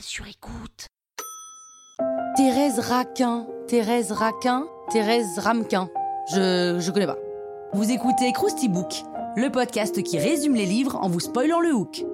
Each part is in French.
Sur écoute. Thérèse Raquin, Thérèse Raquin, Thérèse Ramequin. Je, je connais pas. Vous écoutez Krusty Book, le podcast qui résume les livres en vous spoilant le hook.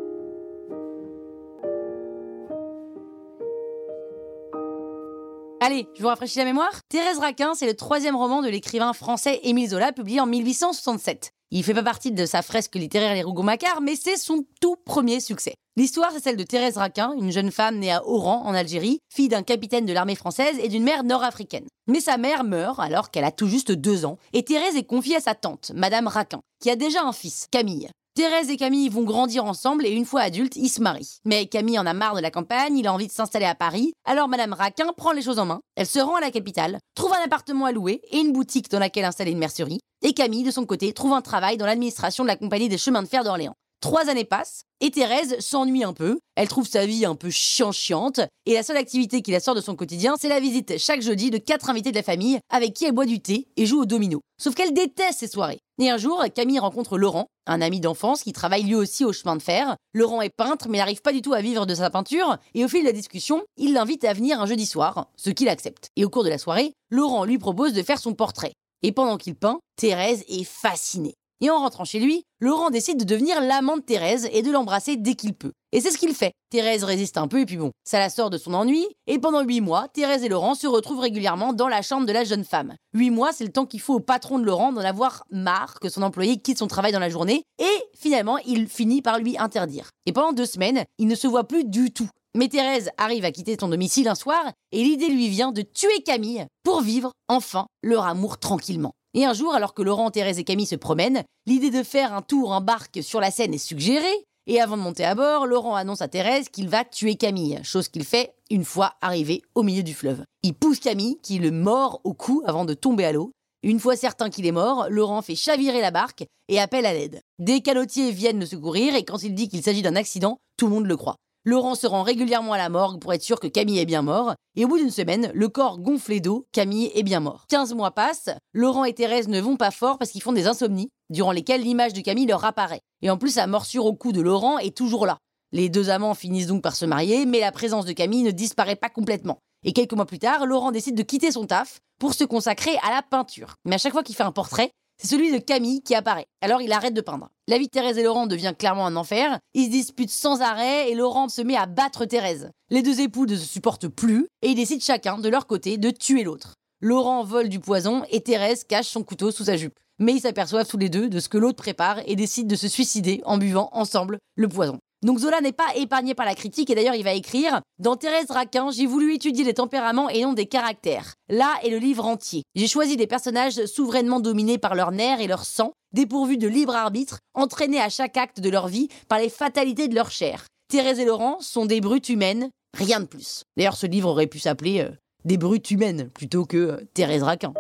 Allez, je vous rafraîchis la mémoire. Thérèse Raquin, c'est le troisième roman de l'écrivain français Émile Zola, publié en 1867. Il fait pas partie de sa fresque littéraire Les Rougon-Macquart, mais c'est son tout premier succès. L'histoire, c'est celle de Thérèse Raquin, une jeune femme née à Oran, en Algérie, fille d'un capitaine de l'armée française et d'une mère nord-africaine. Mais sa mère meurt alors qu'elle a tout juste deux ans, et Thérèse est confiée à sa tante, Madame Raquin, qui a déjà un fils, Camille. Thérèse et Camille vont grandir ensemble et une fois adultes, ils se marient. Mais Camille en a marre de la campagne, il a envie de s'installer à Paris. Alors Madame Raquin prend les choses en main. Elle se rend à la capitale, trouve un appartement à louer et une boutique dans laquelle installer une mercerie. Et Camille, de son côté, trouve un travail dans l'administration de la compagnie des chemins de fer d'Orléans. Trois années passent et Thérèse s'ennuie un peu. Elle trouve sa vie un peu chiant-chiante et la seule activité qui la sort de son quotidien, c'est la visite chaque jeudi de quatre invités de la famille avec qui elle boit du thé et joue au domino. Sauf qu'elle déteste ces soirées. Et un jour, Camille rencontre Laurent, un ami d'enfance qui travaille lui aussi au chemin de fer. Laurent est peintre mais n'arrive pas du tout à vivre de sa peinture et au fil de la discussion, il l'invite à venir un jeudi soir, ce qu'il accepte. Et au cours de la soirée, Laurent lui propose de faire son portrait. Et pendant qu'il peint, Thérèse est fascinée. Et en rentrant chez lui, Laurent décide de devenir l'amant de Thérèse et de l'embrasser dès qu'il peut. Et c'est ce qu'il fait. Thérèse résiste un peu et puis bon, ça la sort de son ennui. Et pendant huit mois, Thérèse et Laurent se retrouvent régulièrement dans la chambre de la jeune femme. Huit mois, c'est le temps qu'il faut au patron de Laurent d'en avoir marre que son employé quitte son travail dans la journée. Et finalement, il finit par lui interdire. Et pendant deux semaines, il ne se voit plus du tout. Mais Thérèse arrive à quitter son domicile un soir et l'idée lui vient de tuer Camille pour vivre enfin leur amour tranquillement. Et un jour, alors que Laurent, Thérèse et Camille se promènent, l'idée de faire un tour en barque sur la Seine est suggérée. Et avant de monter à bord, Laurent annonce à Thérèse qu'il va tuer Camille, chose qu'il fait une fois arrivé au milieu du fleuve. Il pousse Camille, qui le mord au cou avant de tomber à l'eau. Une fois certain qu'il est mort, Laurent fait chavirer la barque et appelle à l'aide. Des canotiers viennent le secourir et quand il dit qu'il s'agit d'un accident, tout le monde le croit. Laurent se rend régulièrement à la morgue pour être sûr que Camille est bien mort, et au bout d'une semaine, le corps gonflé d'eau, Camille est bien mort. 15 mois passent, Laurent et Thérèse ne vont pas fort parce qu'ils font des insomnies, durant lesquelles l'image de Camille leur apparaît. Et en plus, la morsure au cou de Laurent est toujours là. Les deux amants finissent donc par se marier, mais la présence de Camille ne disparaît pas complètement. Et quelques mois plus tard, Laurent décide de quitter son taf pour se consacrer à la peinture. Mais à chaque fois qu'il fait un portrait, c'est celui de Camille qui apparaît. Alors il arrête de peindre. La vie de Thérèse et Laurent devient clairement un enfer. Ils se disputent sans arrêt et Laurent se met à battre Thérèse. Les deux époux ne se supportent plus et ils décident chacun de leur côté de tuer l'autre. Laurent vole du poison et Thérèse cache son couteau sous sa jupe. Mais ils s'aperçoivent tous les deux de ce que l'autre prépare et décident de se suicider en buvant ensemble le poison. Donc Zola n'est pas épargné par la critique et d'ailleurs il va écrire Dans Thérèse Raquin, j'ai voulu étudier les tempéraments et non des caractères. Là est le livre entier. J'ai choisi des personnages souverainement dominés par leurs nerfs et leur sang, dépourvus de libre arbitre, entraînés à chaque acte de leur vie par les fatalités de leur chair. Thérèse et Laurent sont des brutes humaines, rien de plus. D'ailleurs ce livre aurait pu s'appeler euh, Des brutes humaines plutôt que euh, Thérèse Raquin.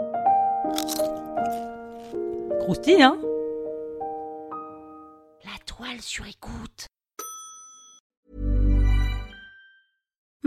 Croustille, hein? La toile sur écoute.